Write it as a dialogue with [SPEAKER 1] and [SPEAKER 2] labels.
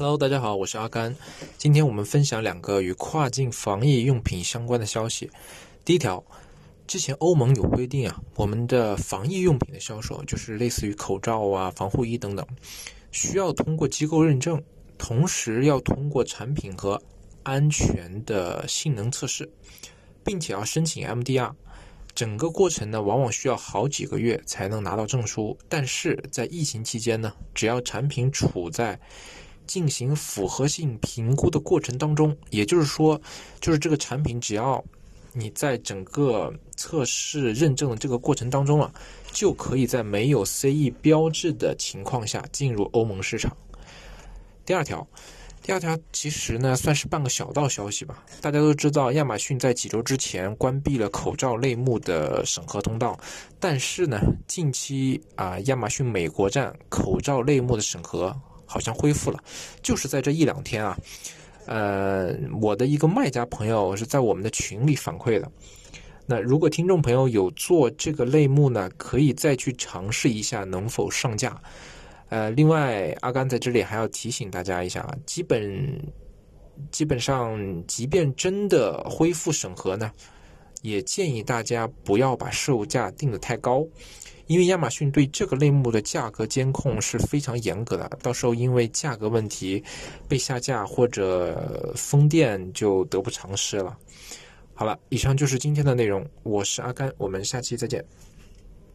[SPEAKER 1] Hello，大家好，我是阿甘。今天我们分享两个与跨境防疫用品相关的消息。第一条，之前欧盟有规定啊，我们的防疫用品的销售，就是类似于口罩啊、防护衣等等，需要通过机构认证，同时要通过产品和安全的性能测试，并且要申请 MDR。整个过程呢，往往需要好几个月才能拿到证书。但是在疫情期间呢，只要产品处在进行符合性评估的过程当中，也就是说，就是这个产品只要你在整个测试认证的这个过程当中啊，就可以在没有 CE 标志的情况下进入欧盟市场。第二条，第二条其实呢算是半个小道消息吧。大家都知道，亚马逊在几周之前关闭了口罩类目的审核通道，但是呢，近期啊，亚马逊美国站口罩类目的审核。好像恢复了，就是在这一两天啊，呃，我的一个卖家朋友是在我们的群里反馈的。那如果听众朋友有做这个类目呢，可以再去尝试一下能否上架。呃，另外阿甘在这里还要提醒大家一下啊，基本基本上，即便真的恢复审核呢，也建议大家不要把售价定得太高。因为亚马逊对这个类目的价格监控是非常严格的，到时候因为价格问题被下架或者封店就得不偿失了。好了，以上就是今天的内容，我是阿甘，我们下期再见。